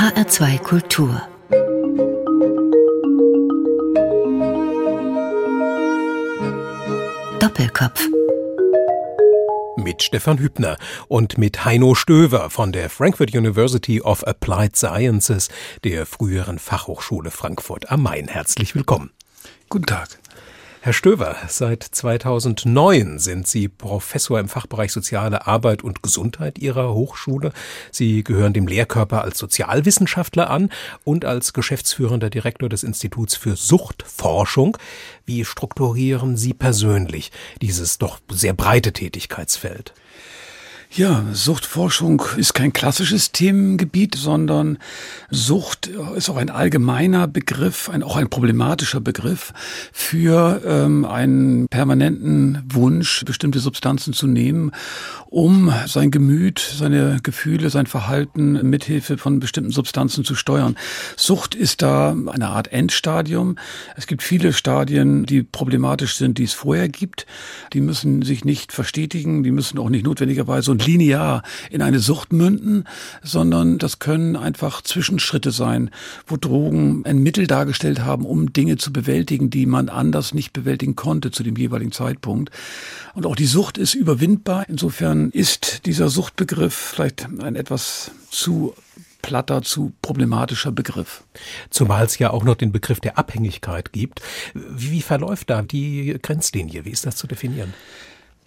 HR2 Kultur Doppelkopf mit Stefan Hübner und mit Heino Stöver von der Frankfurt University of Applied Sciences, der früheren Fachhochschule Frankfurt am Main. Herzlich willkommen. Guten Tag. Herr Stöver, seit 2009 sind Sie Professor im Fachbereich Soziale Arbeit und Gesundheit Ihrer Hochschule. Sie gehören dem Lehrkörper als Sozialwissenschaftler an und als geschäftsführender Direktor des Instituts für Suchtforschung. Wie strukturieren Sie persönlich dieses doch sehr breite Tätigkeitsfeld? Ja, Suchtforschung ist kein klassisches Themengebiet, sondern Sucht ist auch ein allgemeiner Begriff, ein, auch ein problematischer Begriff für ähm, einen permanenten Wunsch, bestimmte Substanzen zu nehmen, um sein Gemüt, seine Gefühle, sein Verhalten mithilfe von bestimmten Substanzen zu steuern. Sucht ist da eine Art Endstadium. Es gibt viele Stadien, die problematisch sind, die es vorher gibt. Die müssen sich nicht verstetigen, die müssen auch nicht notwendigerweise linear in eine Sucht münden, sondern das können einfach Zwischenschritte sein, wo Drogen ein Mittel dargestellt haben, um Dinge zu bewältigen, die man anders nicht bewältigen konnte zu dem jeweiligen Zeitpunkt. Und auch die Sucht ist überwindbar. Insofern ist dieser Suchtbegriff vielleicht ein etwas zu platter, zu problematischer Begriff. Zumal es ja auch noch den Begriff der Abhängigkeit gibt. Wie verläuft da die Grenzlinie? Wie ist das zu definieren?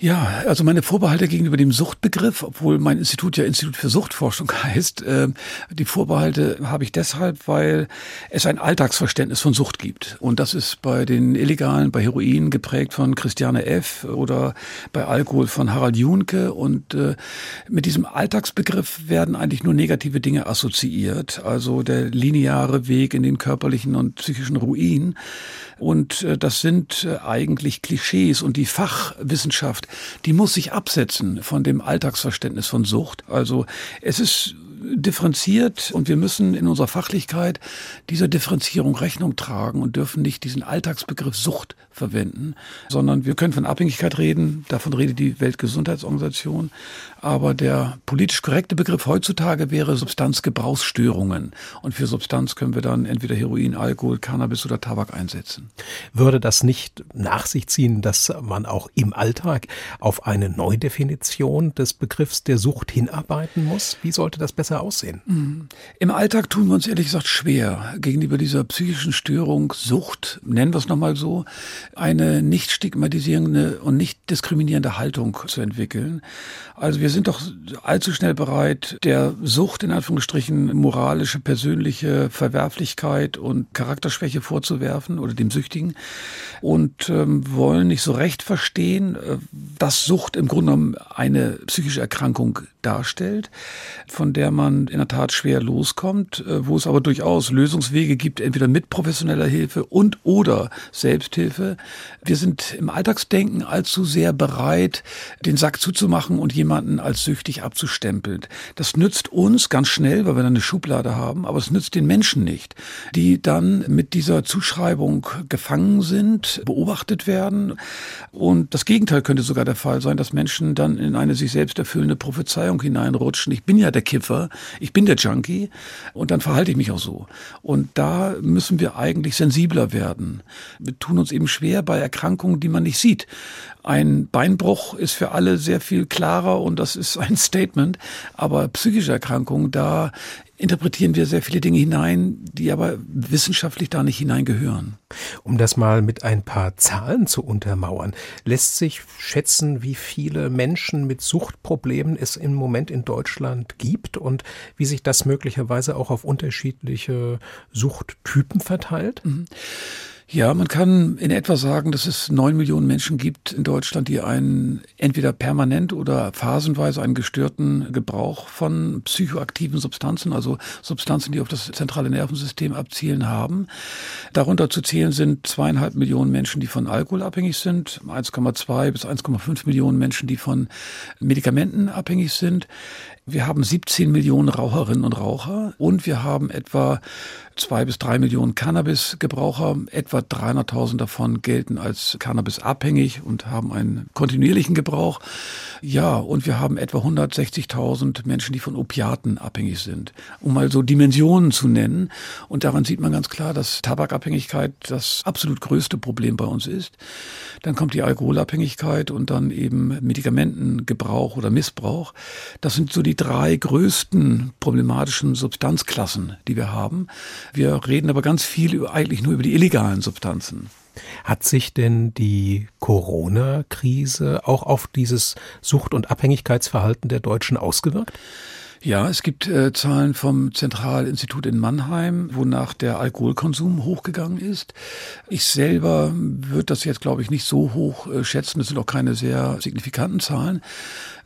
Ja, also meine Vorbehalte gegenüber dem Suchtbegriff, obwohl mein Institut ja Institut für Suchtforschung heißt, äh, die Vorbehalte habe ich deshalb, weil es ein Alltagsverständnis von Sucht gibt. Und das ist bei den Illegalen, bei Heroin geprägt von Christiane F. oder bei Alkohol von Harald Junke. Und äh, mit diesem Alltagsbegriff werden eigentlich nur negative Dinge assoziiert. Also der lineare Weg in den körperlichen und psychischen Ruin. Und äh, das sind äh, eigentlich Klischees und die Fachwissenschaft, die muss sich absetzen von dem Alltagsverständnis von Sucht. Also es ist differenziert und wir müssen in unserer Fachlichkeit dieser Differenzierung Rechnung tragen und dürfen nicht diesen Alltagsbegriff Sucht verwenden, sondern wir können von Abhängigkeit reden, davon redet die Weltgesundheitsorganisation, aber der politisch korrekte Begriff heutzutage wäre Substanzgebrauchsstörungen und für Substanz können wir dann entweder Heroin, Alkohol, Cannabis oder Tabak einsetzen. Würde das nicht nach sich ziehen, dass man auch im Alltag auf eine Neudefinition des Begriffs der Sucht hinarbeiten muss? Wie sollte das besser aussehen? Mhm. Im Alltag tun wir uns ehrlich gesagt schwer gegenüber dieser psychischen Störung Sucht, nennen wir es nochmal so, eine nicht stigmatisierende und nicht diskriminierende Haltung zu entwickeln. Also wir sind doch allzu schnell bereit, der Sucht in Anführungsstrichen moralische, persönliche Verwerflichkeit und Charakterschwäche vorzuwerfen oder dem Süchtigen und ähm, wollen nicht so recht verstehen, äh, dass Sucht im Grunde genommen eine psychische Erkrankung darstellt, von der man in der Tat schwer loskommt, äh, wo es aber durchaus Lösungswege gibt, entweder mit professioneller Hilfe und oder Selbsthilfe. Wir sind im Alltagsdenken allzu sehr bereit, den Sack zuzumachen und jemanden als süchtig abzustempeln. Das nützt uns ganz schnell, weil wir dann eine Schublade haben, aber es nützt den Menschen nicht, die dann mit dieser Zuschreibung gefangen sind, beobachtet werden. Und das Gegenteil könnte sogar der Fall sein, dass Menschen dann in eine sich selbst erfüllende Prophezeiung Befreiung hineinrutschen. Ich bin ja der Kiffer, ich bin der Junkie und dann verhalte ich mich auch so. Und da müssen wir eigentlich sensibler werden. Wir tun uns eben schwer bei Erkrankungen, die man nicht sieht. Ein Beinbruch ist für alle sehr viel klarer und das ist ein Statement. Aber psychische Erkrankungen, da interpretieren wir sehr viele Dinge hinein, die aber wissenschaftlich da nicht hineingehören. Um das mal mit ein paar Zahlen zu untermauern, lässt sich schätzen, wie viele Menschen mit Suchtproblemen es im Moment in Deutschland gibt und wie sich das möglicherweise auch auf unterschiedliche Suchttypen verteilt? Mhm. Ja, man kann in etwa sagen, dass es neun Millionen Menschen gibt in Deutschland, die einen entweder permanent oder phasenweise einen gestörten Gebrauch von psychoaktiven Substanzen, also Substanzen, die auf das zentrale Nervensystem abzielen haben. Darunter zu zählen sind zweieinhalb Millionen Menschen, die von Alkohol abhängig sind, 1,2 bis 1,5 Millionen Menschen, die von Medikamenten abhängig sind. Wir haben 17 Millionen Raucherinnen und Raucher und wir haben etwa zwei bis drei Millionen Cannabis-Gebraucher. Etwa 300.000 davon gelten als Cannabis-abhängig und haben einen kontinuierlichen Gebrauch. Ja, und wir haben etwa 160.000 Menschen, die von Opiaten abhängig sind. Um mal so Dimensionen zu nennen. Und daran sieht man ganz klar, dass Tabakabhängigkeit das absolut größte Problem bei uns ist. Dann kommt die Alkoholabhängigkeit und dann eben Medikamentengebrauch oder Missbrauch. Das sind so die drei größten problematischen Substanzklassen, die wir haben. Wir reden aber ganz viel über, eigentlich nur über die illegalen Substanzen. Hat sich denn die Corona-Krise auch auf dieses Sucht- und Abhängigkeitsverhalten der Deutschen ausgewirkt? Ja, es gibt äh, Zahlen vom Zentralinstitut in Mannheim, wonach der Alkoholkonsum hochgegangen ist. Ich selber würde das jetzt, glaube ich, nicht so hoch äh, schätzen. Das sind auch keine sehr signifikanten Zahlen.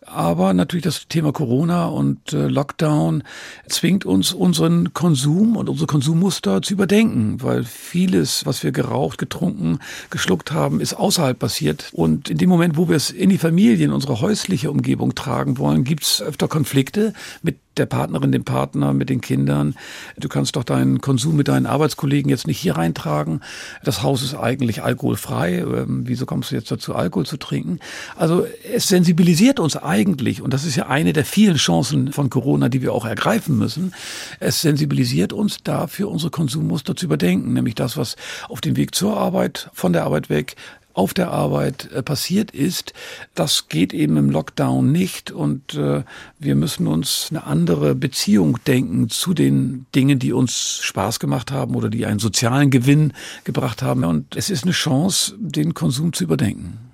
Aber natürlich das Thema Corona und äh, Lockdown zwingt uns, unseren Konsum und unsere Konsummuster zu überdenken, weil vieles, was wir geraucht, getrunken, geschluckt haben, ist außerhalb passiert. Und in dem Moment, wo wir es in die Familie, in unsere häusliche Umgebung tragen wollen, gibt es öfter Konflikte mit der Partnerin, dem Partner, mit den Kindern. Du kannst doch deinen Konsum mit deinen Arbeitskollegen jetzt nicht hier reintragen. Das Haus ist eigentlich alkoholfrei. Ähm, wieso kommst du jetzt dazu, Alkohol zu trinken? Also es sensibilisiert uns eigentlich, und das ist ja eine der vielen Chancen von Corona, die wir auch ergreifen müssen. Es sensibilisiert uns dafür, unsere Konsummuster zu überdenken, nämlich das, was auf dem Weg zur Arbeit, von der Arbeit weg, auf der Arbeit äh, passiert ist. Das geht eben im Lockdown nicht und äh, wir müssen uns eine andere Beziehung denken zu den Dingen, die uns Spaß gemacht haben oder die einen sozialen Gewinn gebracht haben. Und es ist eine Chance, den Konsum zu überdenken.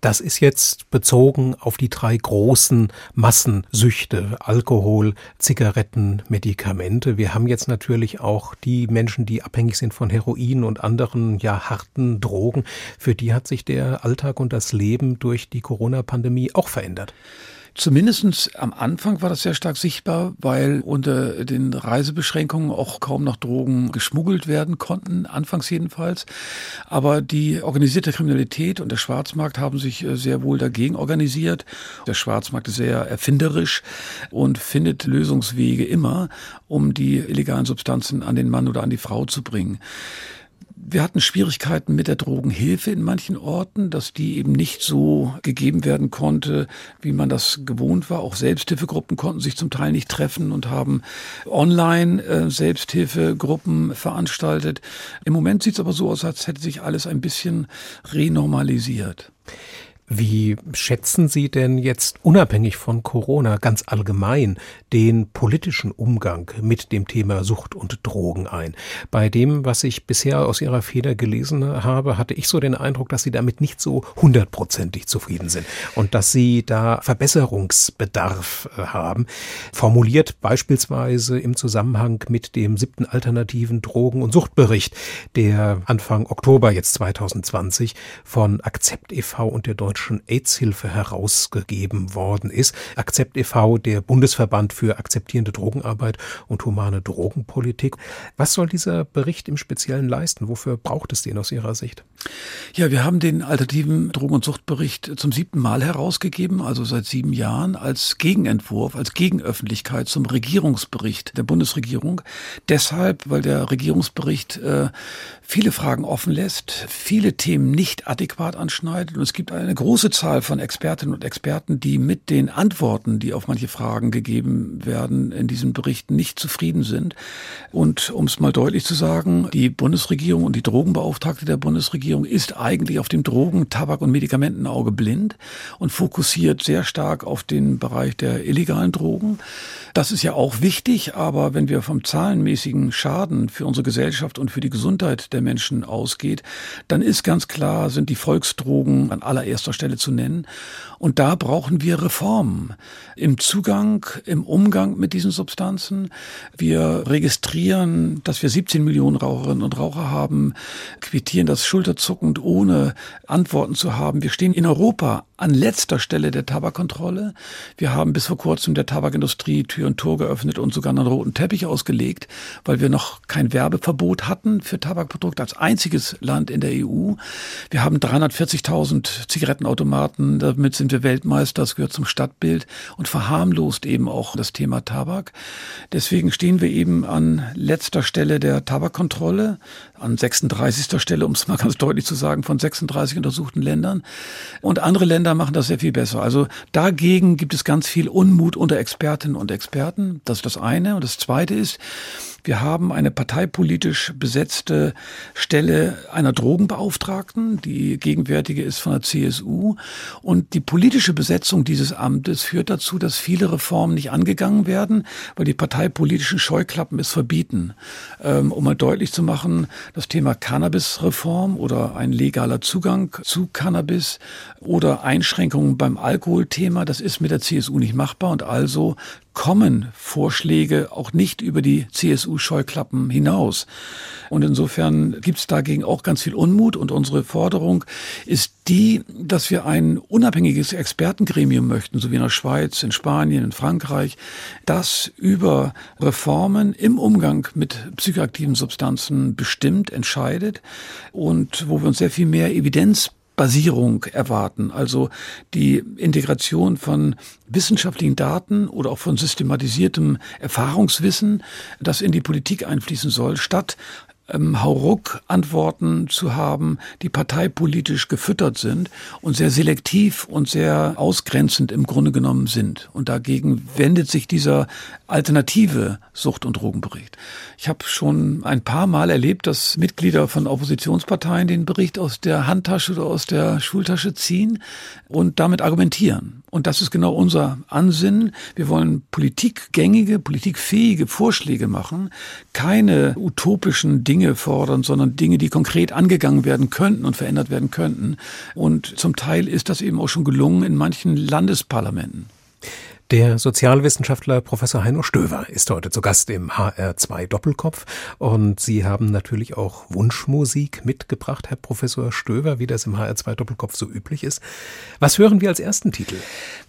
Das ist jetzt bezogen auf die drei großen Massensüchte, Alkohol, Zigaretten, Medikamente. Wir haben jetzt natürlich auch die Menschen, die abhängig sind von Heroin und anderen ja harten Drogen. Für die hat sich der Alltag und das Leben durch die Corona-Pandemie auch verändert. Zumindestens am Anfang war das sehr stark sichtbar, weil unter den Reisebeschränkungen auch kaum noch Drogen geschmuggelt werden konnten, anfangs jedenfalls. Aber die organisierte Kriminalität und der Schwarzmarkt haben sich äh, sehr wohl dagegen organisiert. Der Schwarzmarkt ist sehr erfinderisch und findet Lösungswege immer, um die illegalen Substanzen an den Mann oder an die Frau zu bringen. Wir hatten Schwierigkeiten mit der Drogenhilfe in manchen Orten, dass die eben nicht so gegeben werden konnte, wie man das gewohnt war. Auch Selbsthilfegruppen konnten sich zum Teil nicht treffen und haben online äh, Selbsthilfegruppen veranstaltet. Im Moment sieht es aber so aus, als hätte sich alles ein bisschen renormalisiert. Wie schätzen Sie denn jetzt unabhängig von Corona ganz allgemein den politischen Umgang mit dem Thema Sucht und Drogen ein? Bei dem, was ich bisher aus Ihrer Feder gelesen habe, hatte ich so den Eindruck, dass Sie damit nicht so hundertprozentig zufrieden sind und dass Sie da Verbesserungsbedarf äh, haben. Formuliert beispielsweise im Zusammenhang mit dem siebten alternativen Drogen- und Suchtbericht, der Anfang Oktober jetzt 2020 von Akzept e.V. und der Deutschen Deutschen AIDS-Hilfe herausgegeben worden ist. Akzept e.V., der Bundesverband für akzeptierende Drogenarbeit und humane Drogenpolitik. Was soll dieser Bericht im Speziellen leisten? Wofür braucht es den aus Ihrer Sicht? Ja, wir haben den alternativen Drogen- und Suchtbericht zum siebten Mal herausgegeben, also seit sieben Jahren, als Gegenentwurf, als Gegenöffentlichkeit zum Regierungsbericht der Bundesregierung. Deshalb, weil der Regierungsbericht äh, viele Fragen offen lässt, viele Themen nicht adäquat anschneidet und es gibt eine große Zahl von Expertinnen und Experten, die mit den Antworten, die auf manche Fragen gegeben werden, in diesem Bericht nicht zufrieden sind. Und um es mal deutlich zu sagen, die Bundesregierung und die Drogenbeauftragte der Bundesregierung ist eigentlich auf dem Drogen-, Tabak- und Medikamentenauge blind und fokussiert sehr stark auf den Bereich der illegalen Drogen. Das ist ja auch wichtig, aber wenn wir vom zahlenmäßigen Schaden für unsere Gesellschaft und für die Gesundheit der Menschen ausgeht, dann ist ganz klar, sind die Volksdrogen an allererster Stelle zu nennen. Und da brauchen wir Reformen im Zugang, im Umgang mit diesen Substanzen. Wir registrieren, dass wir 17 Millionen Raucherinnen und Raucher haben, quittieren das schulterzuckend, ohne Antworten zu haben. Wir stehen in Europa an letzter Stelle der Tabakkontrolle. Wir haben bis vor kurzem der Tabakindustrie Tür und Tor geöffnet und sogar einen roten Teppich ausgelegt, weil wir noch kein Werbeverbot hatten für Tabakprodukte als einziges Land in der EU. Wir haben 340.000 Zigaretten Zigarettenautomaten, damit sind wir Weltmeister, das gehört zum Stadtbild und verharmlost eben auch das Thema Tabak. Deswegen stehen wir eben an letzter Stelle der Tabakkontrolle, an 36. Stelle, um es mal ganz deutlich zu sagen, von 36 untersuchten Ländern. Und andere Länder machen das sehr viel besser. Also dagegen gibt es ganz viel Unmut unter Expertinnen und Experten. Das ist das eine. Und das zweite ist, wir haben eine parteipolitisch besetzte Stelle einer Drogenbeauftragten. Die gegenwärtige ist von der CSU. Und die politische Besetzung dieses Amtes führt dazu, dass viele Reformen nicht angegangen werden, weil die parteipolitischen Scheuklappen es verbieten. Ähm, um mal deutlich zu machen, das Thema Cannabisreform oder ein legaler Zugang zu Cannabis oder Einschränkungen beim Alkoholthema, das ist mit der CSU nicht machbar und also kommen Vorschläge auch nicht über die CSU-Scheuklappen hinaus. Und insofern gibt es dagegen auch ganz viel Unmut. Und unsere Forderung ist die, dass wir ein unabhängiges Expertengremium möchten, so wie in der Schweiz, in Spanien, in Frankreich, das über Reformen im Umgang mit psychoaktiven Substanzen bestimmt, entscheidet und wo wir uns sehr viel mehr Evidenz Basierung erwarten, also die Integration von wissenschaftlichen Daten oder auch von systematisiertem Erfahrungswissen, das in die Politik einfließen soll, statt ähm, Hauruck-Antworten zu haben, die parteipolitisch gefüttert sind und sehr selektiv und sehr ausgrenzend im Grunde genommen sind. Und dagegen wendet sich dieser alternative Sucht- und Drogenbericht. Ich habe schon ein paar Mal erlebt, dass Mitglieder von Oppositionsparteien den Bericht aus der Handtasche oder aus der Schultasche ziehen und damit argumentieren. Und das ist genau unser Ansinnen. Wir wollen politikgängige, politikfähige Vorschläge machen, keine utopischen Dinge fordern, sondern Dinge, die konkret angegangen werden könnten und verändert werden könnten. Und zum Teil ist das eben auch schon gelungen in manchen Landesparlamenten. Der Sozialwissenschaftler Professor Heino Stöver ist heute zu Gast im HR2 Doppelkopf und Sie haben natürlich auch Wunschmusik mitgebracht, Herr Professor Stöver, wie das im HR2 Doppelkopf so üblich ist. Was hören wir als ersten Titel?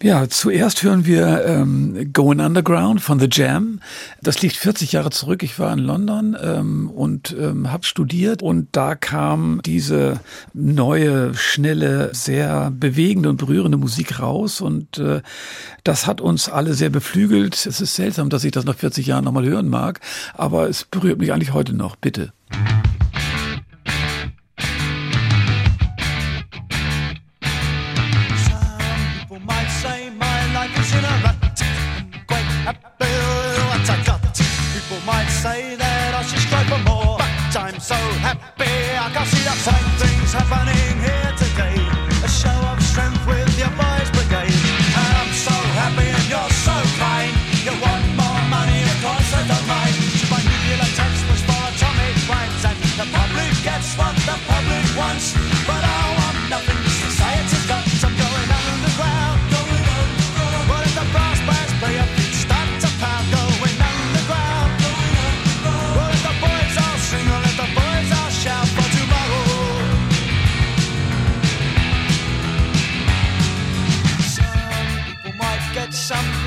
Ja, zuerst hören wir ähm, Going Underground von The Jam. Das liegt 40 Jahre zurück. Ich war in London ähm, und ähm, habe studiert und da kam diese neue, schnelle, sehr bewegende und berührende Musik raus und äh, das hat uns alle sehr beflügelt. Es ist seltsam, dass ich das nach 40 Jahren nochmal hören mag, aber es berührt mich eigentlich heute noch. Bitte. So happy I can see the same things happening here today.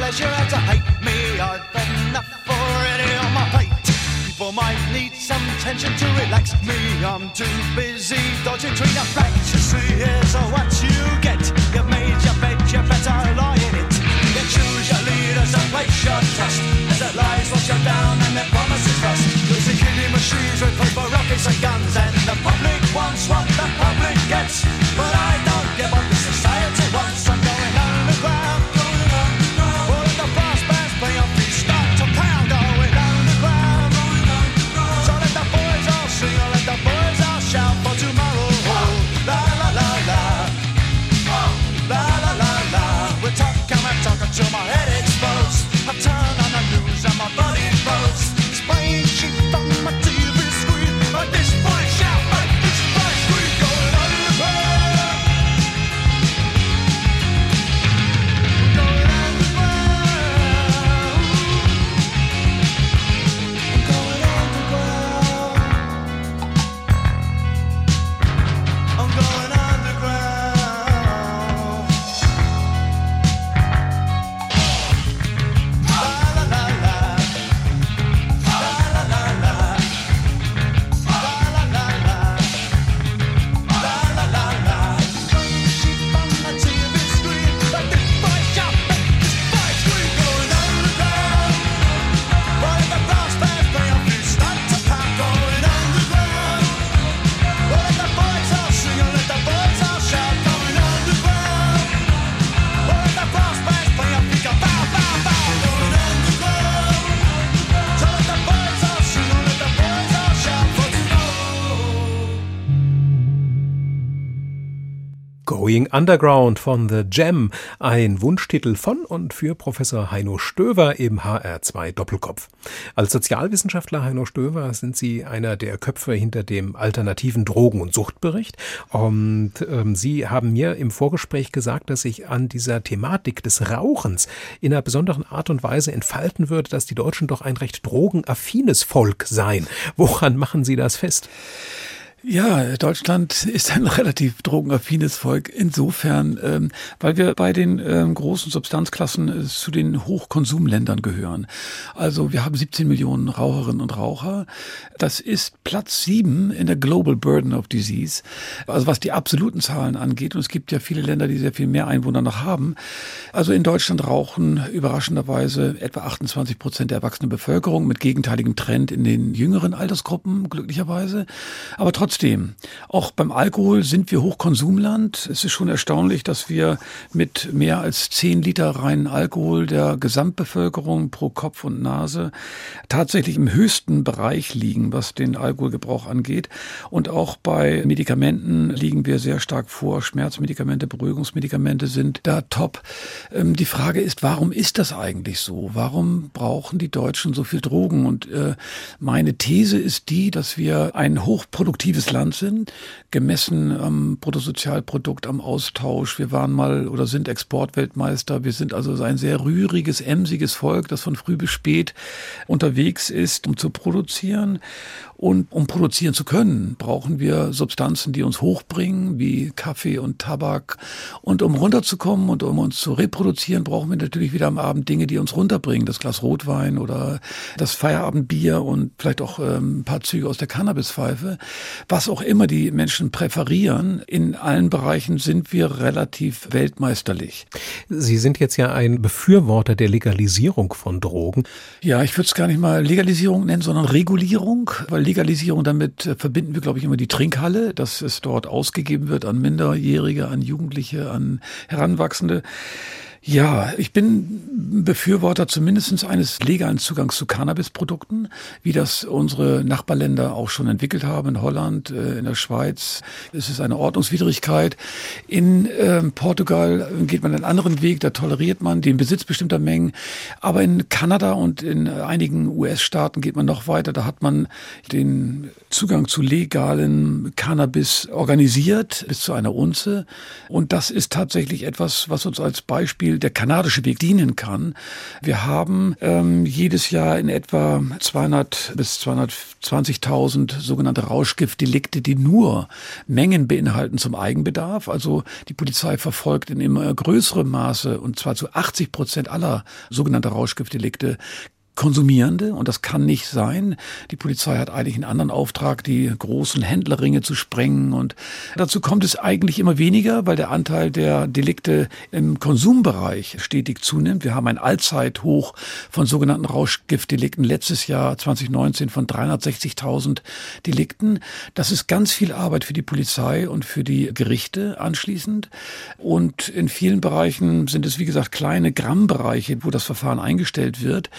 Pleasure to hate me. I've enough already on my plate. People might need some tension to relax me. I'm too busy dodging between the facts. You see, here's what you get. You've made your bed, you better lie in it. You choose your leaders and place your trust. As their lies wash you down and their promises rust. You'll see killing machines with paper rockets and guns. And the public wants what the public gets. But I Going Underground von The Jam, ein Wunschtitel von und für Professor Heino Stöver im HR2 Doppelkopf. Als Sozialwissenschaftler Heino Stöver sind Sie einer der Köpfe hinter dem alternativen Drogen- und Suchtbericht und ähm, Sie haben mir im Vorgespräch gesagt, dass sich an dieser Thematik des Rauchens in einer besonderen Art und Weise entfalten würde, dass die Deutschen doch ein recht drogenaffines Volk seien. Woran machen Sie das fest? Ja, Deutschland ist ein relativ drogenaffines Volk insofern, ähm, weil wir bei den ähm, großen Substanzklassen äh, zu den Hochkonsumländern gehören. Also wir haben 17 Millionen Raucherinnen und Raucher. Das ist Platz sieben in der Global Burden of Disease, also was die absoluten Zahlen angeht. Und es gibt ja viele Länder, die sehr viel mehr Einwohner noch haben. Also in Deutschland rauchen überraschenderweise etwa 28 Prozent der erwachsenen Bevölkerung mit gegenteiligem Trend in den jüngeren Altersgruppen, glücklicherweise. Aber trotzdem Trotzdem, auch beim Alkohol sind wir Hochkonsumland. Es ist schon erstaunlich, dass wir mit mehr als zehn Liter reinen Alkohol der Gesamtbevölkerung pro Kopf und Nase tatsächlich im höchsten Bereich liegen, was den Alkoholgebrauch angeht. Und auch bei Medikamenten liegen wir sehr stark vor. Schmerzmedikamente, Beruhigungsmedikamente sind da top. Ähm, die Frage ist, warum ist das eigentlich so? Warum brauchen die Deutschen so viel Drogen? Und äh, meine These ist die, dass wir ein hochproduktives produktives Land sind, gemessen am Bruttosozialprodukt, am Austausch. Wir waren mal oder sind Exportweltmeister. Wir sind also ein sehr rühriges, emsiges Volk, das von früh bis spät unterwegs ist, um zu produzieren. Und um produzieren zu können, brauchen wir Substanzen, die uns hochbringen, wie Kaffee und Tabak. Und um runterzukommen und um uns zu reproduzieren, brauchen wir natürlich wieder am Abend Dinge, die uns runterbringen. Das Glas Rotwein oder das Feierabendbier und vielleicht auch ähm, ein paar Züge aus der Cannabispfeife. Was auch immer die Menschen präferieren, in allen Bereichen sind wir relativ weltmeisterlich. Sie sind jetzt ja ein Befürworter der Legalisierung von Drogen. Ja, ich würde es gar nicht mal Legalisierung nennen, sondern Regulierung, weil Legalisierung, damit äh, verbinden wir, glaube ich, immer die Trinkhalle, dass es dort ausgegeben wird an Minderjährige, an Jugendliche, an Heranwachsende. Ja, ich bin Befürworter zumindest eines legalen Zugangs zu Cannabisprodukten, wie das unsere Nachbarländer auch schon entwickelt haben. In Holland, äh, in der Schweiz ist es eine Ordnungswidrigkeit. In äh, Portugal geht man einen anderen Weg, da toleriert man den Besitz bestimmter Mengen. Aber in Kanada und in einigen US-Staaten geht man noch weiter. Da hat man den Zugang zu legalen Cannabis organisiert bis zu einer Unze. Und das ist tatsächlich etwas, was uns als Beispiel der kanadische Weg dienen kann. Wir haben ähm, jedes Jahr in etwa 200 bis 220.000 sogenannte Rauschgiftdelikte, die nur Mengen beinhalten zum Eigenbedarf. Also die Polizei verfolgt in immer größerem Maße und zwar zu 80 Prozent aller sogenannter Rauschgiftdelikte Konsumierende und das kann nicht sein. Die Polizei hat eigentlich einen anderen Auftrag, die großen Händlerringe zu sprengen und dazu kommt es eigentlich immer weniger, weil der Anteil der Delikte im Konsumbereich stetig zunimmt. Wir haben ein Allzeithoch von sogenannten Rauschgiftdelikten letztes Jahr 2019 von 360.000 Delikten. Das ist ganz viel Arbeit für die Polizei und für die Gerichte anschließend und in vielen Bereichen sind es wie gesagt kleine Grammbereiche, wo das Verfahren eingestellt wird.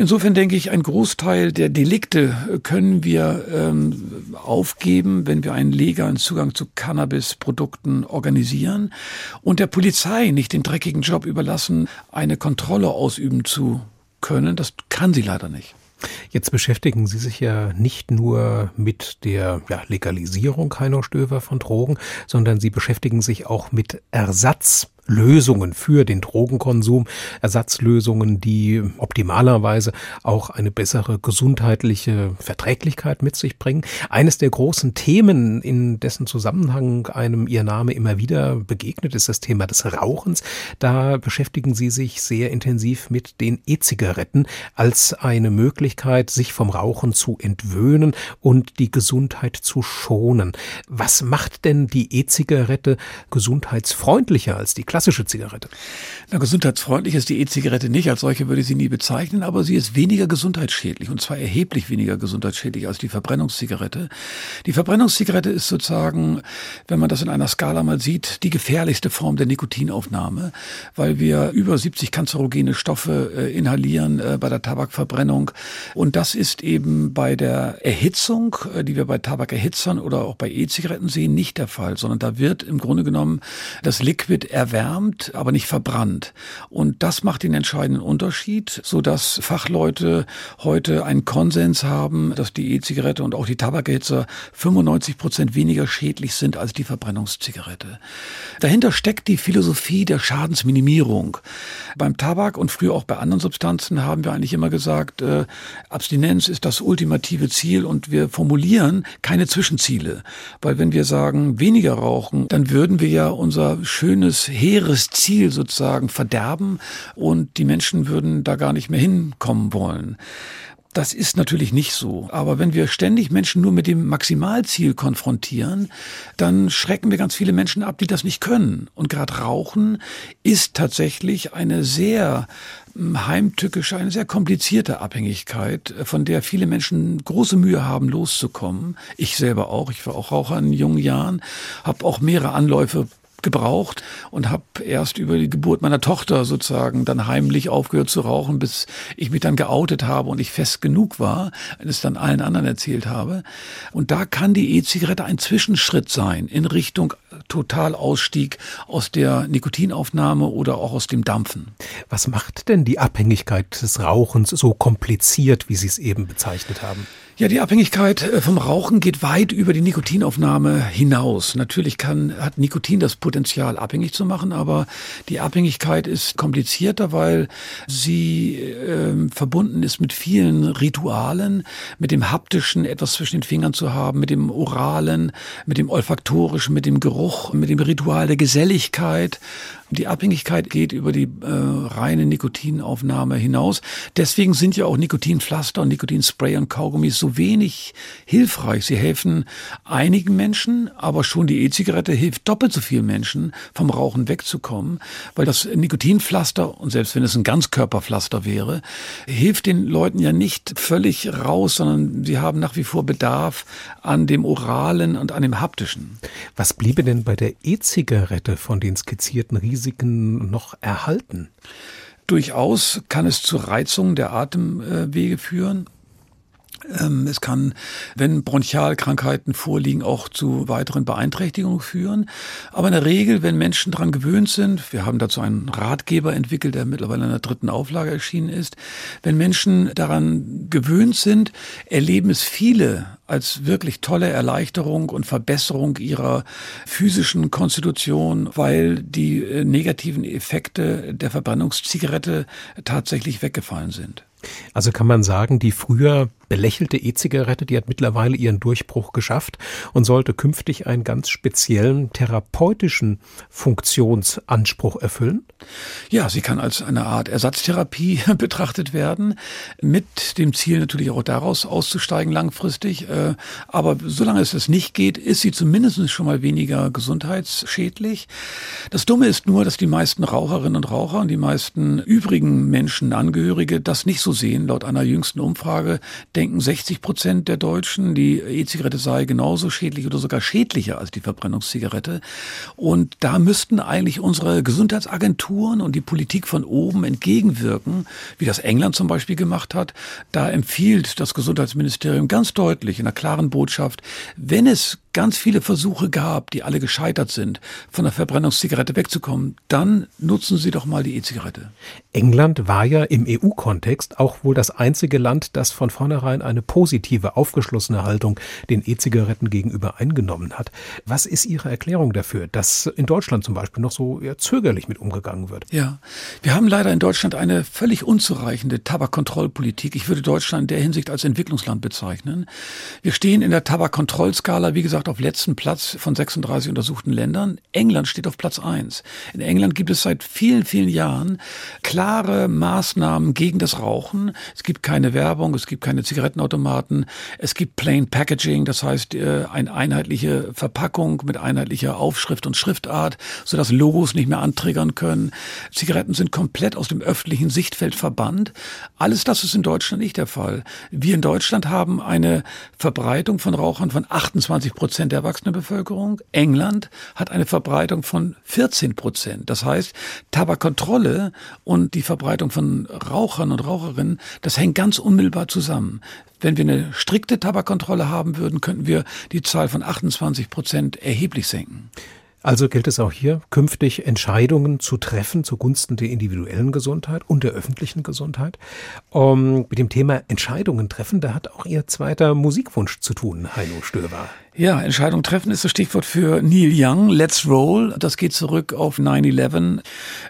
Insofern denke ich, ein Großteil der Delikte können wir ähm, aufgeben, wenn wir einen legalen Zugang zu Cannabis-Produkten organisieren und der Polizei nicht den dreckigen Job überlassen, eine Kontrolle ausüben zu können. Das kann sie leider nicht. Jetzt beschäftigen Sie sich ja nicht nur mit der ja, Legalisierung, Heino Stöver, von Drogen, sondern Sie beschäftigen sich auch mit Ersatz Lösungen für den Drogenkonsum, Ersatzlösungen, die optimalerweise auch eine bessere gesundheitliche Verträglichkeit mit sich bringen. Eines der großen Themen, in dessen Zusammenhang einem Ihr Name immer wieder begegnet, ist das Thema des Rauchens. Da beschäftigen Sie sich sehr intensiv mit den E-Zigaretten als eine Möglichkeit, sich vom Rauchen zu entwöhnen und die Gesundheit zu schonen. Was macht denn die E-Zigarette gesundheitsfreundlicher als die klassische klassische Zigarette? Na, gesundheitsfreundlich ist die E-Zigarette nicht. Als solche würde ich sie nie bezeichnen, aber sie ist weniger gesundheitsschädlich und zwar erheblich weniger gesundheitsschädlich als die Verbrennungszigarette. Die Verbrennungszigarette ist sozusagen, wenn man das in einer Skala mal sieht, die gefährlichste Form der Nikotinaufnahme, weil wir über 70 kanzerogene Stoffe äh, inhalieren äh, bei der Tabakverbrennung. Und das ist eben bei der Erhitzung, äh, die wir bei Tabakerhitzern oder auch bei E-Zigaretten sehen, nicht der Fall, sondern da wird im Grunde genommen das Liquid erwärmt, aber nicht verbrannt. Und das macht den entscheidenden Unterschied, so dass Fachleute heute einen Konsens haben, dass die E-Zigarette und auch die Tabakerhitzer 95 Prozent weniger schädlich sind als die Verbrennungszigarette. Dahinter steckt die Philosophie der Schadensminimierung. Beim Tabak und früher auch bei anderen Substanzen haben wir eigentlich immer gesagt, äh, Abstinenz ist das ultimative Ziel und wir formulieren keine Zwischenziele. Weil wenn wir sagen, weniger rauchen, dann würden wir ja unser schönes, hehres Ziel sozusagen verderben und die Menschen würden da gar nicht mehr hinkommen wollen. Das ist natürlich nicht so. Aber wenn wir ständig Menschen nur mit dem Maximalziel konfrontieren, dann schrecken wir ganz viele Menschen ab, die das nicht können. Und gerade Rauchen ist tatsächlich eine sehr hm, heimtückische, eine sehr komplizierte Abhängigkeit, von der viele Menschen große Mühe haben, loszukommen. Ich selber auch. Ich war auch Raucher in jungen Jahren, habe auch mehrere Anläufe gebraucht und habe erst über die Geburt meiner Tochter sozusagen dann heimlich aufgehört zu rauchen, bis ich mich dann geoutet habe und ich fest genug war und es dann allen anderen erzählt habe. Und da kann die E-Zigarette ein Zwischenschritt sein in Richtung Totalausstieg aus der Nikotinaufnahme oder auch aus dem Dampfen. Was macht denn die Abhängigkeit des Rauchens so kompliziert, wie Sie es eben bezeichnet haben? Ja, die Abhängigkeit äh, vom Rauchen geht weit über die Nikotinaufnahme hinaus. Natürlich kann, hat Nikotin das Potenzial, abhängig zu machen, aber die Abhängigkeit ist komplizierter, weil sie äh, verbunden ist mit vielen Ritualen, mit dem haptischen, etwas zwischen den Fingern zu haben, mit dem oralen, mit dem olfaktorischen, mit dem Geruch, mit dem Ritual der Geselligkeit die Abhängigkeit geht über die äh, reine Nikotinaufnahme hinaus. Deswegen sind ja auch Nikotinpflaster und Nikotinspray und Kaugummis so wenig hilfreich. Sie helfen einigen Menschen, aber schon die E-Zigarette hilft doppelt so vielen Menschen, vom Rauchen wegzukommen, weil das Nikotinpflaster, und selbst wenn es ein Ganzkörperpflaster wäre, hilft den Leuten ja nicht völlig raus, sondern sie haben nach wie vor Bedarf an dem Oralen und an dem Haptischen. Was bliebe denn bei der E-Zigarette von den skizzierten Risiken Risiken noch erhalten? Durchaus kann es zu Reizungen der Atemwege führen. Ähm, es kann, wenn Bronchialkrankheiten vorliegen, auch zu weiteren Beeinträchtigungen führen. Aber in der Regel, wenn Menschen daran gewöhnt sind, wir haben dazu einen Ratgeber entwickelt, der mittlerweile in der dritten Auflage erschienen ist, wenn Menschen daran gewöhnt sind, erleben es viele als wirklich tolle Erleichterung und Verbesserung ihrer physischen Konstitution, weil die äh, negativen Effekte der Verbrennungszigarette tatsächlich weggefallen sind. Also kann man sagen, die früher belächelte E-Zigarette, die hat mittlerweile ihren Durchbruch geschafft und sollte künftig einen ganz speziellen therapeutischen Funktionsanspruch erfüllen? Ja, sie kann als eine Art Ersatztherapie betrachtet werden, mit dem Ziel natürlich auch daraus auszusteigen langfristig. Äh, aber solange es das nicht geht, ist sie zumindest schon mal weniger gesundheitsschädlich. Das Dumme ist nur, dass die meisten Raucherinnen und Raucher und die meisten übrigen Menschen, Angehörige, das nicht so sehen. Laut einer jüngsten Umfrage denken 60 Prozent der Deutschen, die E-Zigarette sei genauso schädlich oder sogar schädlicher als die Verbrennungszigarette. Und da müssten eigentlich unsere Gesundheitsagenturen und die Politik von oben entgegenwirken, wie das England zum Beispiel gemacht hat. Da empfiehlt das Gesundheitsministerium ganz deutlich in einer klaren Botschaft, wenn es ganz viele Versuche gab, die alle gescheitert sind, von der Verbrennungszigarette wegzukommen, dann nutzen Sie doch mal die E-Zigarette. England war ja im EU-Kontext auch wohl das einzige Land, das von vornherein eine positive, aufgeschlossene Haltung den E-Zigaretten gegenüber eingenommen hat. Was ist Ihre Erklärung dafür, dass in Deutschland zum Beispiel noch so ja, zögerlich mit umgegangen wird? Ja, wir haben leider in Deutschland eine völlig unzureichende Tabakkontrollpolitik. Ich würde Deutschland in der Hinsicht als Entwicklungsland bezeichnen. Wir stehen in der Tabakkontrollskala, wie gesagt, gesagt, auf letzten Platz von 36 untersuchten Ländern. England steht auf Platz eins. In England gibt es seit vielen, vielen Jahren klare Maßnahmen gegen das Rauchen. Es gibt keine Werbung, es gibt keine Zigarettenautomaten, es gibt Plain Packaging, das heißt äh, eine einheitliche Verpackung mit einheitlicher Aufschrift und Schriftart, sodass Logos nicht mehr antriggern können. Zigaretten sind komplett aus dem öffentlichen Sichtfeld verbannt. Alles das ist in Deutschland nicht der Fall. Wir in Deutschland haben eine Verbreitung von Rauchern von 28 Prozent der erwachsenen Bevölkerung. England hat eine Verbreitung von 14 Prozent. Das heißt, Tabakkontrolle und die Verbreitung von Rauchern und Raucherinnen, das hängt ganz unmittelbar zusammen. Wenn wir eine strikte Tabakkontrolle haben würden, könnten wir die Zahl von 28 Prozent erheblich senken. Also gilt es auch hier, künftig Entscheidungen zu treffen zugunsten der individuellen Gesundheit und der öffentlichen Gesundheit. Um, mit dem Thema Entscheidungen treffen, da hat auch Ihr zweiter Musikwunsch zu tun, Heino Stöber. Ja, Entscheidung treffen ist das Stichwort für Neil Young. Let's Roll. Das geht zurück auf 9-11.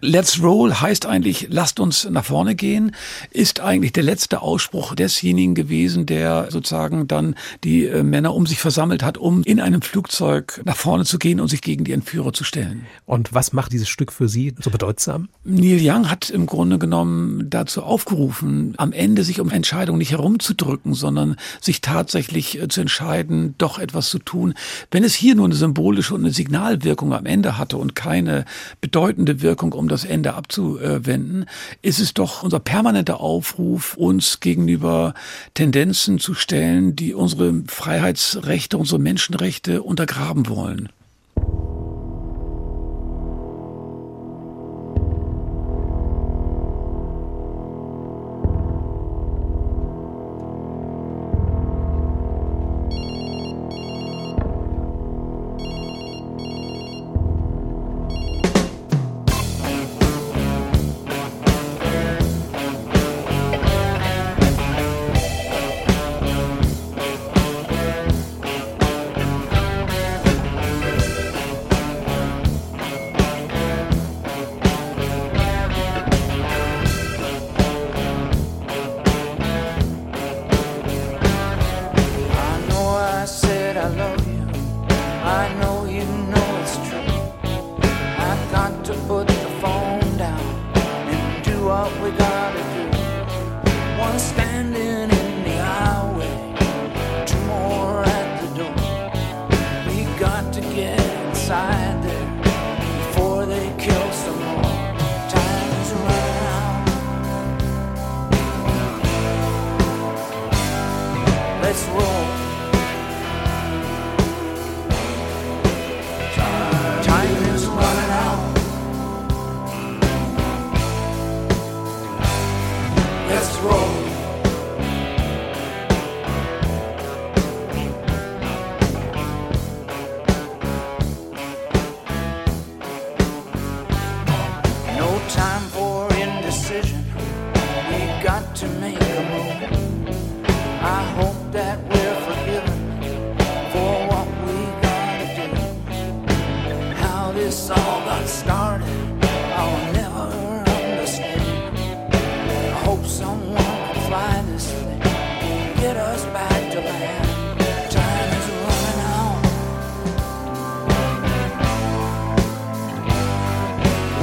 Let's Roll heißt eigentlich, lasst uns nach vorne gehen, ist eigentlich der letzte Ausspruch desjenigen gewesen, der sozusagen dann die äh, Männer um sich versammelt hat, um in einem Flugzeug nach vorne zu gehen und sich gegen die Entführer zu stellen. Und was macht dieses Stück für Sie so bedeutsam? Neil Young hat im Grunde genommen dazu aufgerufen, am Ende sich um Entscheidungen nicht herumzudrücken, sondern sich tatsächlich äh, zu entscheiden, doch etwas zu tun. Wenn es hier nur eine symbolische und eine Signalwirkung am Ende hatte und keine bedeutende Wirkung, um das Ende abzuwenden, ist es doch unser permanenter Aufruf, uns gegenüber Tendenzen zu stellen, die unsere Freiheitsrechte, unsere Menschenrechte untergraben wollen.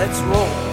Let's roll.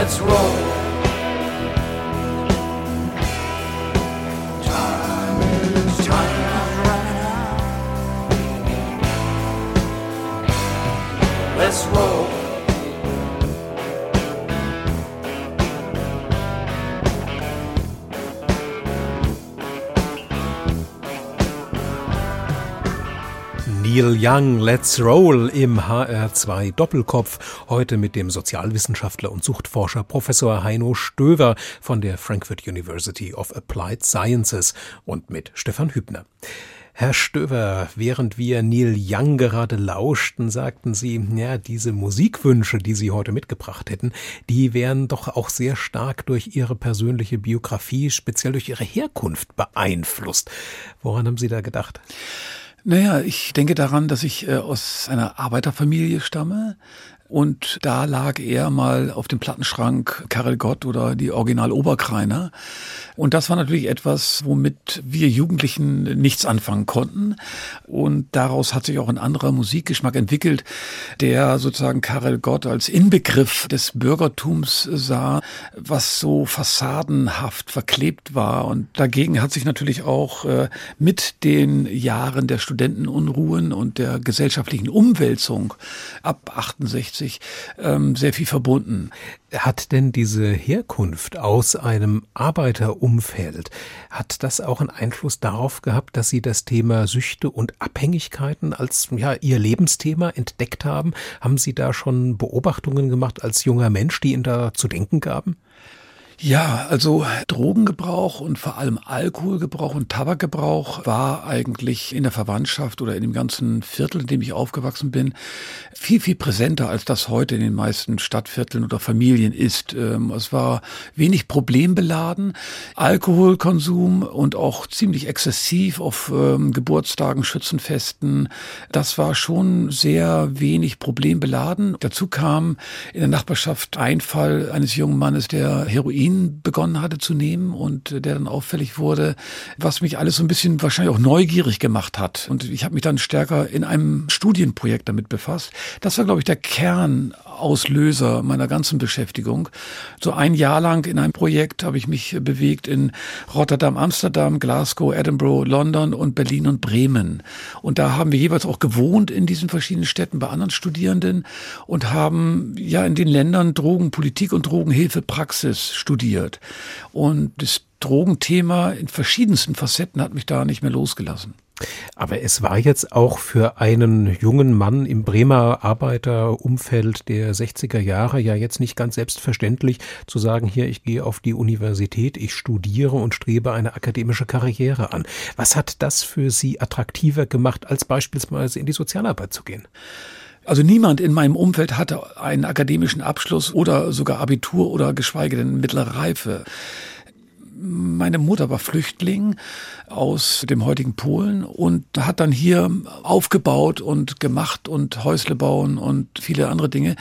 Let's roll. Neil Young, Let's Roll im HR2 Doppelkopf. Heute mit dem Sozialwissenschaftler und Suchtforscher Professor Heino Stöver von der Frankfurt University of Applied Sciences und mit Stefan Hübner. Herr Stöver, während wir Neil Young gerade lauschten, sagten Sie, ja, diese Musikwünsche, die Sie heute mitgebracht hätten, die wären doch auch sehr stark durch Ihre persönliche Biografie, speziell durch Ihre Herkunft beeinflusst. Woran haben Sie da gedacht? Naja, ich denke daran, dass ich äh, aus einer Arbeiterfamilie stamme. Und da lag er mal auf dem Plattenschrank Karel Gott oder die Original Oberkreiner. Und das war natürlich etwas, womit wir Jugendlichen nichts anfangen konnten. Und daraus hat sich auch ein anderer Musikgeschmack entwickelt, der sozusagen Karel Gott als Inbegriff des Bürgertums sah, was so fassadenhaft verklebt war. Und dagegen hat sich natürlich auch äh, mit den Jahren der Studentenunruhen und der gesellschaftlichen Umwälzung ab 68 ähm, sehr viel verbunden. Hat denn diese Herkunft aus einem Arbeiterumfeld, hat das auch einen Einfluss darauf gehabt, dass Sie das Thema Süchte und Abhängigkeiten als ja, Ihr Lebensthema entdeckt haben? Haben Sie da schon Beobachtungen gemacht als junger Mensch, die Ihnen da zu denken gaben? Ja, also Drogengebrauch und vor allem Alkoholgebrauch und Tabakgebrauch war eigentlich in der Verwandtschaft oder in dem ganzen Viertel, in dem ich aufgewachsen bin, viel, viel präsenter, als das heute in den meisten Stadtvierteln oder Familien ist. Ähm, es war wenig problembeladen. Alkoholkonsum und auch ziemlich exzessiv auf ähm, Geburtstagen, Schützenfesten, das war schon sehr wenig problembeladen. Dazu kam in der Nachbarschaft ein Fall eines jungen Mannes, der Heroin Heroin begonnen hatte zu nehmen und der dann auffällig wurde, was mich alles so ein bisschen wahrscheinlich auch neugierig gemacht hat. Und ich habe mich dann stärker in einem Studienprojekt damit befasst. Das war, glaube ich, der Kernauslöser meiner ganzen Beschäftigung. So ein Jahr lang in einem Projekt habe ich mich bewegt in Rotterdam, Amsterdam, Glasgow, Edinburgh, London und Berlin und Bremen. Und da haben wir jeweils auch gewohnt in diesen verschiedenen Städten bei anderen Studierenden und haben ja in den Ländern Drogenpolitik und Drogenhilfepraxis studiert. Und das Drogenthema in verschiedensten Facetten hat mich da nicht mehr losgelassen. Aber es war jetzt auch für einen jungen Mann im Bremer Arbeiterumfeld der 60er Jahre ja jetzt nicht ganz selbstverständlich zu sagen, hier, ich gehe auf die Universität, ich studiere und strebe eine akademische Karriere an. Was hat das für Sie attraktiver gemacht, als beispielsweise in die Sozialarbeit zu gehen? Also niemand in meinem Umfeld hatte einen akademischen Abschluss oder sogar Abitur oder geschweige denn mittlere Reife. Meine Mutter war Flüchtling aus dem heutigen Polen und hat dann hier aufgebaut und gemacht und Häusle bauen und viele andere Dinge.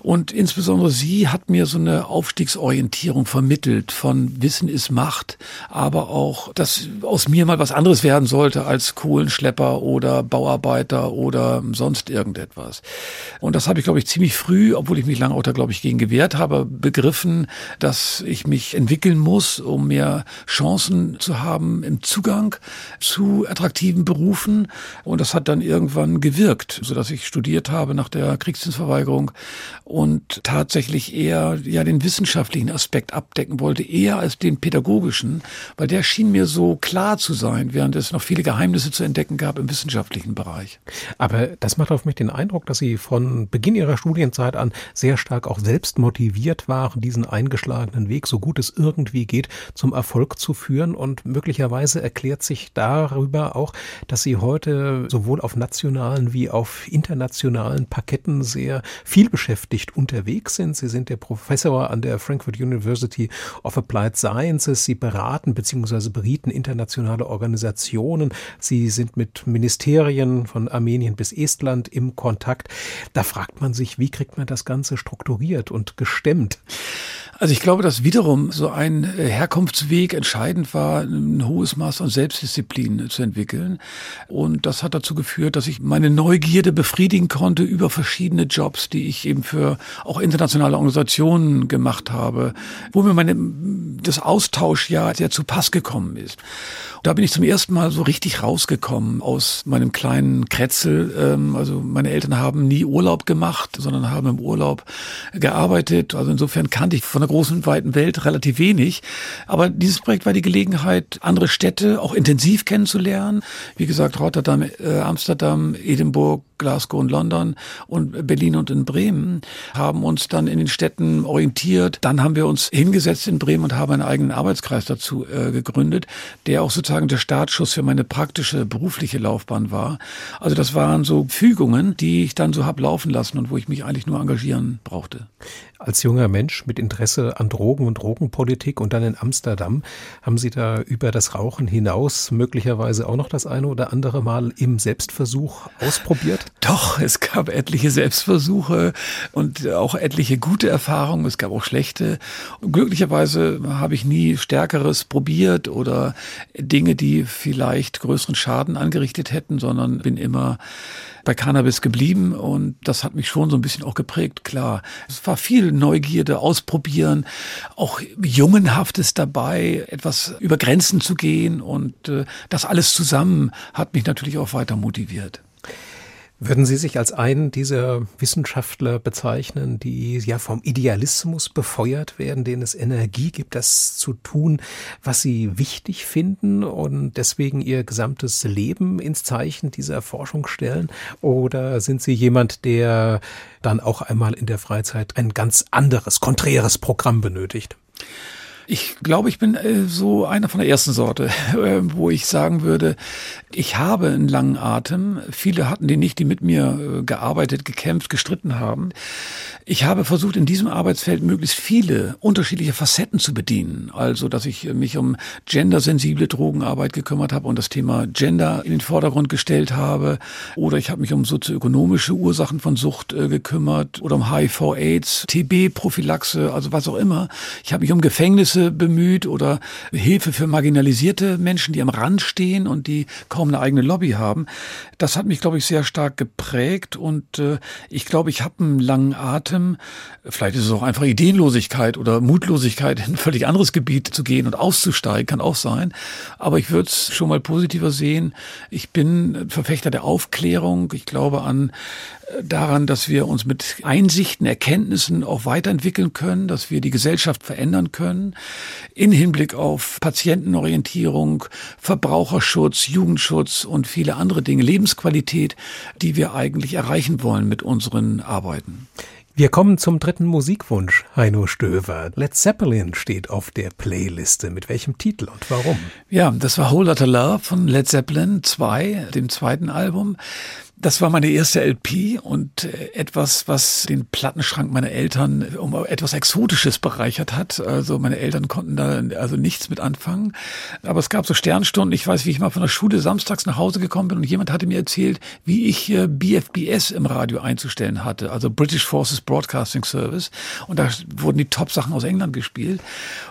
Und insbesondere sie hat mir so eine Aufstiegsorientierung vermittelt von Wissen ist Macht, aber auch, dass aus mir mal was anderes werden sollte als Kohlenschlepper oder Bauarbeiter oder sonst irgendetwas. Und das habe ich, glaube ich, ziemlich früh, obwohl ich mich lange auch da, glaube ich, gegen gewehrt habe, begriffen, dass ich mich entwickeln muss, um mehr Chancen zu haben im Zugang Zugang zu attraktiven Berufen. Und das hat dann irgendwann gewirkt, sodass ich studiert habe nach der Kriegsdienstverweigerung und tatsächlich eher ja den wissenschaftlichen Aspekt abdecken wollte, eher als den pädagogischen, weil der schien mir so klar zu sein, während es noch viele Geheimnisse zu entdecken gab im wissenschaftlichen Bereich. Aber das macht auf mich den Eindruck, dass Sie von Beginn Ihrer Studienzeit an sehr stark auch selbst motiviert waren, diesen eingeschlagenen Weg, so gut es irgendwie geht, zum Erfolg zu führen und möglicherweise erklärt sich darüber auch, dass Sie heute sowohl auf nationalen wie auf internationalen Parketten sehr viel beschäftigt unterwegs sind. Sie sind der Professor an der Frankfurt University of Applied Sciences. Sie beraten bzw. berieten internationale Organisationen. Sie sind mit Ministerien von Armenien bis Estland im Kontakt. Da fragt man sich, wie kriegt man das Ganze strukturiert und gestemmt? Also ich glaube, dass wiederum so ein äh, Herkunftsweg entscheidend war, ein hohes Maß an Selbstdisziplin zu entwickeln. Und das hat dazu geführt, dass ich meine Neugierde befriedigen konnte über verschiedene Jobs, die ich eben für auch internationale Organisationen gemacht habe, wo mir meine, das Austausch ja sehr zu Pass gekommen ist. Da bin ich zum ersten Mal so richtig rausgekommen aus meinem kleinen Kretzel. Ähm, also meine Eltern haben nie Urlaub gemacht, sondern haben im Urlaub gearbeitet. Also insofern kannte ich von der großen, weiten Welt relativ wenig. Aber dieses Projekt war die Gelegenheit, andere Städte auch intensiv kennenzulernen. Wie gesagt, Rotterdam, äh, Amsterdam, Edinburgh, Glasgow und London und Berlin und in Bremen, haben uns dann in den Städten orientiert. Dann haben wir uns hingesetzt in Bremen und haben einen eigenen Arbeitskreis dazu äh, gegründet, der auch sozusagen der Startschuss für meine praktische berufliche Laufbahn war. Also das waren so Fügungen, die ich dann so hab laufen lassen und wo ich mich eigentlich nur engagieren brauchte. Als junger Mensch mit Interesse an Drogen und Drogenpolitik und dann in Amsterdam, haben Sie da über das Rauchen hinaus möglicherweise auch noch das eine oder andere Mal im Selbstversuch ausprobiert? Doch, es gab etliche Selbstversuche und auch etliche gute Erfahrungen. Es gab auch schlechte. Glücklicherweise habe ich nie Stärkeres probiert oder Dinge, die vielleicht größeren Schaden angerichtet hätten, sondern bin immer bei Cannabis geblieben und das hat mich schon so ein bisschen auch geprägt, klar. Es war viel Neugierde, Ausprobieren, auch Jungenhaftes dabei, etwas über Grenzen zu gehen und äh, das alles zusammen hat mich natürlich auch weiter motiviert. Würden Sie sich als einen dieser Wissenschaftler bezeichnen, die ja vom Idealismus befeuert werden, denen es Energie gibt, das zu tun, was sie wichtig finden und deswegen ihr gesamtes Leben ins Zeichen dieser Forschung stellen? Oder sind Sie jemand, der dann auch einmal in der Freizeit ein ganz anderes, konträres Programm benötigt? Ich glaube, ich bin äh, so einer von der ersten Sorte, äh, wo ich sagen würde, ich habe einen langen Atem. Viele hatten den nicht, die mit mir äh, gearbeitet, gekämpft, gestritten haben. Ich habe versucht, in diesem Arbeitsfeld möglichst viele unterschiedliche Facetten zu bedienen. Also, dass ich mich um gendersensible Drogenarbeit gekümmert habe und das Thema Gender in den Vordergrund gestellt habe. Oder ich habe mich um sozioökonomische Ursachen von Sucht äh, gekümmert oder um HIV-Aids, TB-Prophylaxe, also was auch immer. Ich habe mich um Gefängnisse Buße bemüht oder Hilfe für marginalisierte Menschen, die am Rand stehen und die kaum eine eigene Lobby haben. Das hat mich, glaube ich, sehr stark geprägt und äh, ich glaube, ich habe einen langen Atem. Vielleicht ist es auch einfach Ideenlosigkeit oder Mutlosigkeit, in ein völlig anderes Gebiet zu gehen und auszusteigen, kann auch sein. Aber ich würde es schon mal positiver sehen. Ich bin Verfechter der Aufklärung. Ich glaube an daran, dass wir uns mit Einsichten, Erkenntnissen auch weiterentwickeln können, dass wir die Gesellschaft verändern können, in Hinblick auf Patientenorientierung, Verbraucherschutz, Jugendschutz und viele andere Dinge, Lebensqualität, die wir eigentlich erreichen wollen mit unseren Arbeiten. Wir kommen zum dritten Musikwunsch, Heino Stöver. Led Zeppelin steht auf der Playliste. Mit welchem Titel und warum? Ja, das war Whole Lotta Love von Led Zeppelin 2, dem zweiten Album. Das war meine erste LP und äh, etwas, was den Plattenschrank meiner Eltern um etwas Exotisches bereichert hat. Also meine Eltern konnten da also nichts mit anfangen. Aber es gab so Sternstunden. Ich weiß, wie ich mal von der Schule samstags nach Hause gekommen bin und jemand hatte mir erzählt, wie ich BFBS im Radio einzustellen hatte, also British Forces Broadcasting Service. Und da wurden die Top-Sachen aus England gespielt.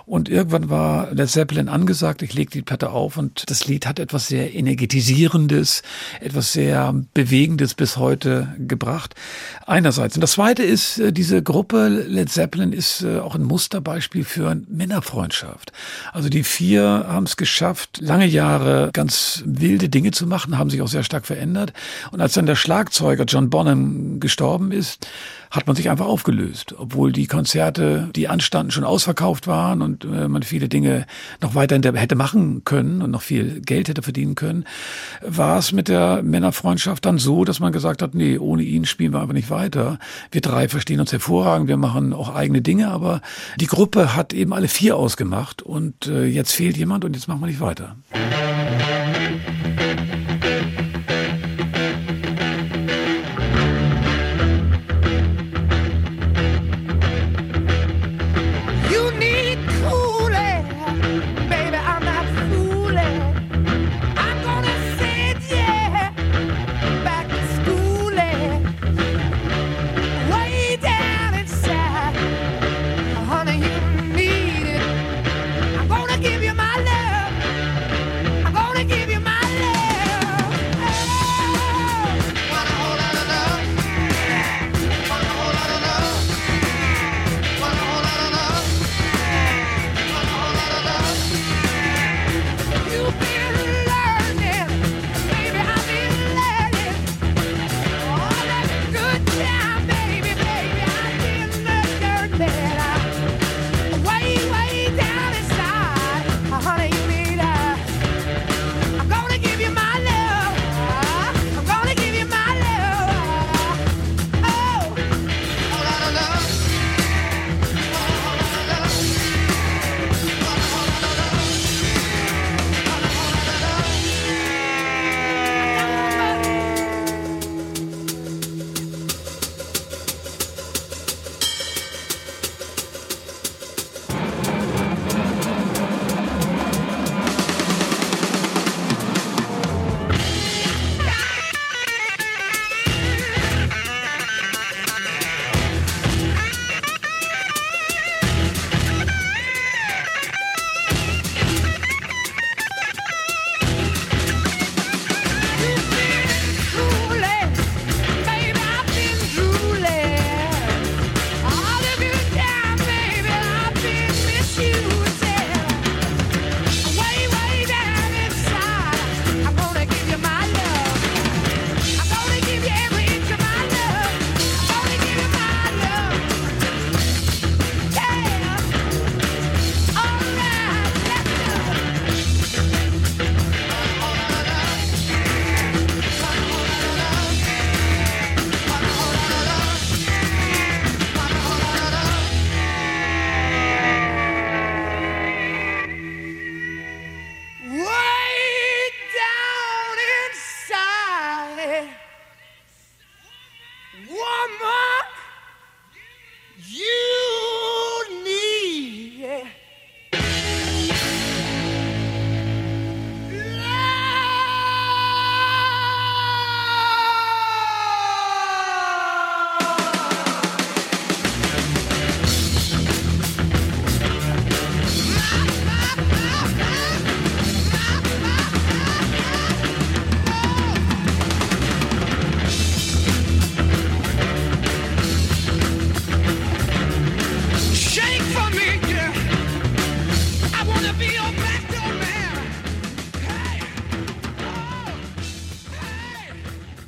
Und irgendwann war Led Zeppelin angesagt. Ich legte die Platte auf und das Lied hat etwas sehr energetisierendes, etwas sehr bewegendes Bewegendes bis heute gebracht. Einerseits. Und das zweite ist, äh, diese Gruppe Led Zeppelin ist äh, auch ein Musterbeispiel für Männerfreundschaft. Also die vier haben es geschafft, lange Jahre ganz wilde Dinge zu machen, haben sich auch sehr stark verändert. Und als dann der Schlagzeuger John Bonham gestorben ist, hat man sich einfach aufgelöst, obwohl die Konzerte, die anstanden, schon ausverkauft waren und äh, man viele Dinge noch weiter hätte machen können und noch viel Geld hätte verdienen können, war es mit der Männerfreundschaft dann so, dass man gesagt hat, nee, ohne ihn spielen wir einfach nicht weiter. Wir drei verstehen uns hervorragend, wir machen auch eigene Dinge, aber die Gruppe hat eben alle vier ausgemacht und äh, jetzt fehlt jemand und jetzt machen wir nicht weiter.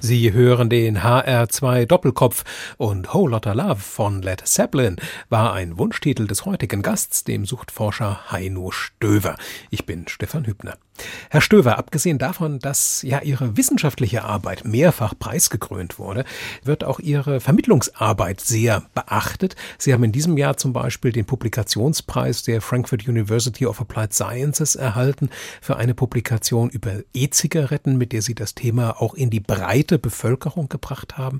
Sie hören den HR2 Doppelkopf und Whole Lotta Love von Led Zeppelin war ein Wunschtitel des heutigen Gasts, dem Suchtforscher Heino Stöver. Ich bin Stefan Hübner. Herr Stöver, abgesehen davon, dass ja Ihre wissenschaftliche Arbeit mehrfach preisgekrönt wurde, wird auch Ihre Vermittlungsarbeit sehr beachtet. Sie haben in diesem Jahr zum Beispiel den Publikationspreis der Frankfurt University of Applied Sciences erhalten für eine Publikation über E-Zigaretten, mit der Sie das Thema auch in die breite Bevölkerung gebracht haben.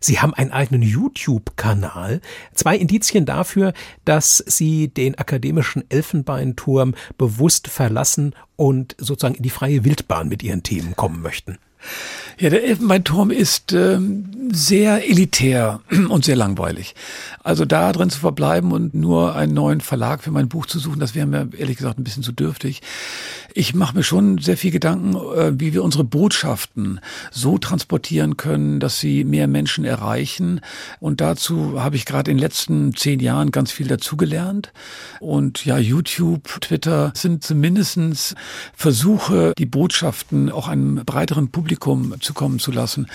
Sie haben einen eigenen YouTube-Kanal. Zwei Indizien dafür, dass Sie den akademischen Elfenbeinturm bewusst verlassen und sozusagen in die freie Wildbahn mit ihren Themen kommen möchten. Ja, der Elfenbeinturm ist ähm, sehr elitär und sehr langweilig. Also da drin zu verbleiben und nur einen neuen Verlag für mein Buch zu suchen, das wäre mir ehrlich gesagt ein bisschen zu dürftig. Ich mache mir schon sehr viel Gedanken, äh, wie wir unsere Botschaften so transportieren können, dass sie mehr Menschen erreichen. Und dazu habe ich gerade in den letzten zehn Jahren ganz viel dazugelernt. Und ja, YouTube, Twitter sind zumindestens Versuche, die Botschaften auch einem breiteren Publikum zukommen zu lassen.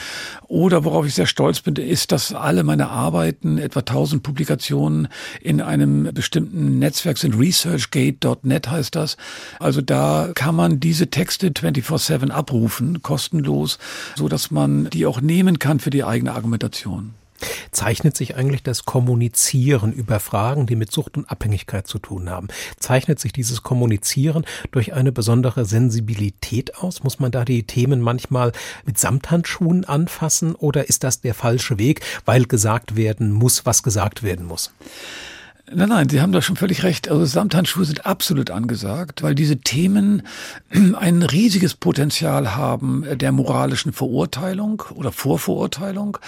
Oder worauf ich sehr stolz bin, ist, dass alle meine Arbeiten, etwa 1000 Publikationen in einem bestimmten Netzwerk sind. ResearchGate.net heißt das. Also da kann man diese Texte 24-7 abrufen, kostenlos, so dass man die auch nehmen kann für die eigene Argumentation. Zeichnet sich eigentlich das Kommunizieren über Fragen, die mit Sucht und Abhängigkeit zu tun haben, zeichnet sich dieses Kommunizieren durch eine besondere Sensibilität aus? Muss man da die Themen manchmal mit Samthandschuhen anfassen oder ist das der falsche Weg, weil gesagt werden muss, was gesagt werden muss? Nein, nein, Sie haben da schon völlig recht. Also Samthandschuhe sind absolut angesagt, weil diese Themen ein riesiges Potenzial haben der moralischen Verurteilung oder Vorverurteilung,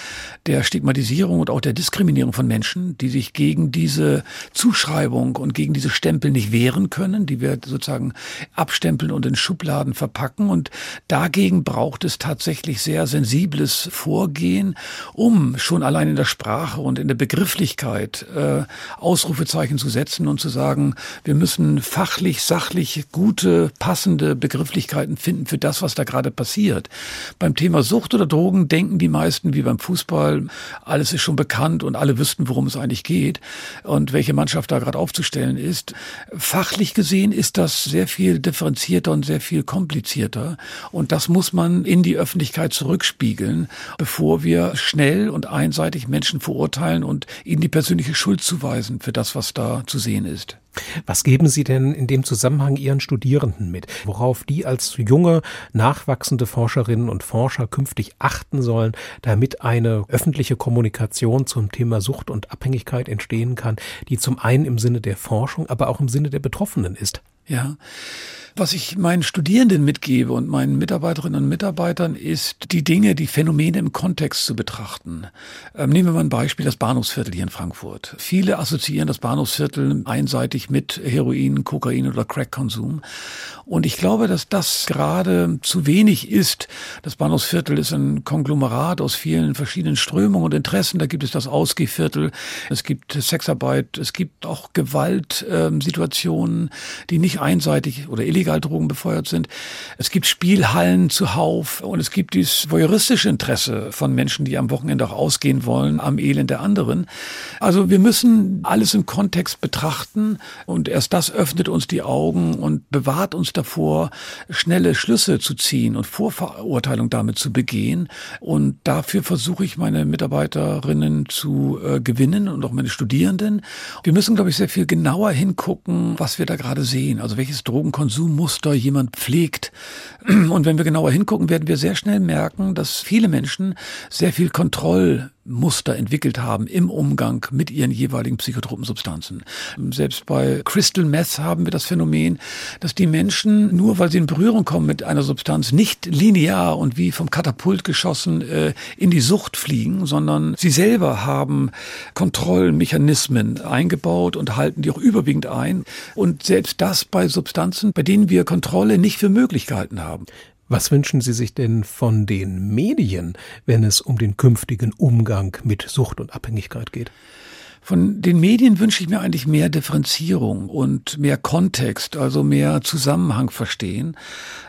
der Stigmatisierung und auch der Diskriminierung von Menschen, die sich gegen diese Zuschreibung und gegen diese Stempel nicht wehren können, die wir sozusagen abstempeln und in Schubladen verpacken. Und dagegen braucht es tatsächlich sehr sensibles Vorgehen, um schon allein in der Sprache und in der Begrifflichkeit äh, aus Ausrufezeichen zu setzen und zu sagen, wir müssen fachlich, sachlich gute, passende Begrifflichkeiten finden für das, was da gerade passiert. Beim Thema Sucht oder Drogen denken die meisten wie beim Fußball, alles ist schon bekannt und alle wüssten, worum es eigentlich geht und welche Mannschaft da gerade aufzustellen ist. Fachlich gesehen ist das sehr viel differenzierter und sehr viel komplizierter und das muss man in die Öffentlichkeit zurückspiegeln, bevor wir schnell und einseitig Menschen verurteilen und ihnen die persönliche Schuld zuweisen für das, was da zu sehen ist. Was geben Sie denn in dem Zusammenhang Ihren Studierenden mit, worauf die als junge, nachwachsende Forscherinnen und Forscher künftig achten sollen, damit eine öffentliche Kommunikation zum Thema Sucht und Abhängigkeit entstehen kann, die zum einen im Sinne der Forschung, aber auch im Sinne der Betroffenen ist? Ja. Was ich meinen Studierenden mitgebe und meinen Mitarbeiterinnen und Mitarbeitern ist, die Dinge, die Phänomene im Kontext zu betrachten. Ähm, nehmen wir mal ein Beispiel, das Bahnhofsviertel hier in Frankfurt. Viele assoziieren das Bahnhofsviertel einseitig mit Heroin, Kokain oder Crack-Konsum. Und ich glaube, dass das gerade zu wenig ist. Das Bahnhofsviertel ist ein Konglomerat aus vielen verschiedenen Strömungen und Interessen. Da gibt es das Ausgehviertel, es gibt Sexarbeit, es gibt auch Gewaltsituationen, die nicht einseitig oder illegal Drogen befeuert sind. Es gibt Spielhallen zuhauf und es gibt dieses voyeuristische Interesse von Menschen, die am Wochenende auch ausgehen wollen, am Elend der anderen. Also wir müssen alles im Kontext betrachten und erst das öffnet uns die Augen und bewahrt uns davor, schnelle Schlüsse zu ziehen und Vorverurteilung damit zu begehen. Und dafür versuche ich meine Mitarbeiterinnen zu äh, gewinnen und auch meine Studierenden. Wir müssen, glaube ich, sehr viel genauer hingucken, was wir da gerade sehen. Also welches Drogenkonsum Muster jemand pflegt. Und wenn wir genauer hingucken, werden wir sehr schnell merken, dass viele Menschen sehr viel Kontroll Muster entwickelt haben im Umgang mit ihren jeweiligen psychotropen Substanzen. Selbst bei Crystal Meth haben wir das Phänomen, dass die Menschen, nur weil sie in Berührung kommen mit einer Substanz, nicht linear und wie vom Katapult geschossen äh, in die Sucht fliegen, sondern sie selber haben Kontrollmechanismen eingebaut und halten die auch überwiegend ein. Und selbst das bei Substanzen, bei denen wir Kontrolle nicht für möglich gehalten haben. Was wünschen Sie sich denn von den Medien, wenn es um den künftigen Umgang mit Sucht und Abhängigkeit geht? Von den Medien wünsche ich mir eigentlich mehr Differenzierung und mehr Kontext, also mehr Zusammenhang verstehen.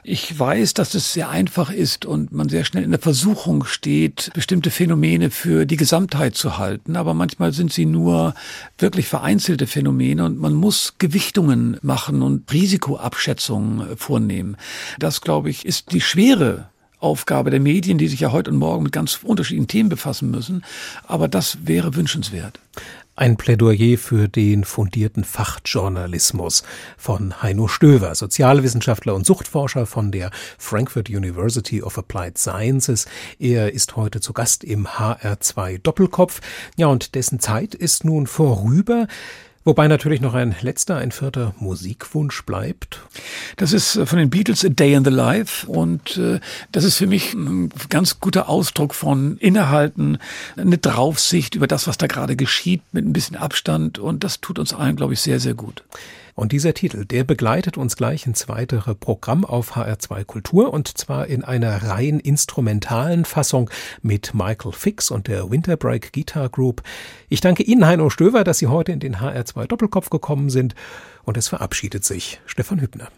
Ich weiß, dass es sehr einfach ist und man sehr schnell in der Versuchung steht, bestimmte Phänomene für die Gesamtheit zu halten. Aber manchmal sind sie nur wirklich vereinzelte Phänomene und man muss Gewichtungen machen und Risikoabschätzungen vornehmen. Das, glaube ich, ist die schwere Aufgabe der Medien, die sich ja heute und morgen mit ganz unterschiedlichen Themen befassen müssen. Aber das wäre wünschenswert. Ein Plädoyer für den fundierten Fachjournalismus von Heino Stöver, Sozialwissenschaftler und Suchtforscher von der Frankfurt University of Applied Sciences. Er ist heute zu Gast im HR2 Doppelkopf. Ja, und dessen Zeit ist nun vorüber. Wobei natürlich noch ein letzter, ein vierter Musikwunsch bleibt. Das ist äh, von den Beatles A Day in the Life und äh, das ist für mich ein ganz guter Ausdruck von Innehalten, eine Draufsicht über das, was da gerade geschieht, mit ein bisschen Abstand und das tut uns allen, glaube ich, sehr, sehr gut. Und dieser Titel, der begleitet uns gleich ins weitere Programm auf HR2 Kultur und zwar in einer rein instrumentalen Fassung mit Michael Fix und der Winterbreak Guitar Group. Ich danke Ihnen, Heino Stöver, dass Sie heute in den HR2 Doppelkopf gekommen sind und es verabschiedet sich Stefan Hübner.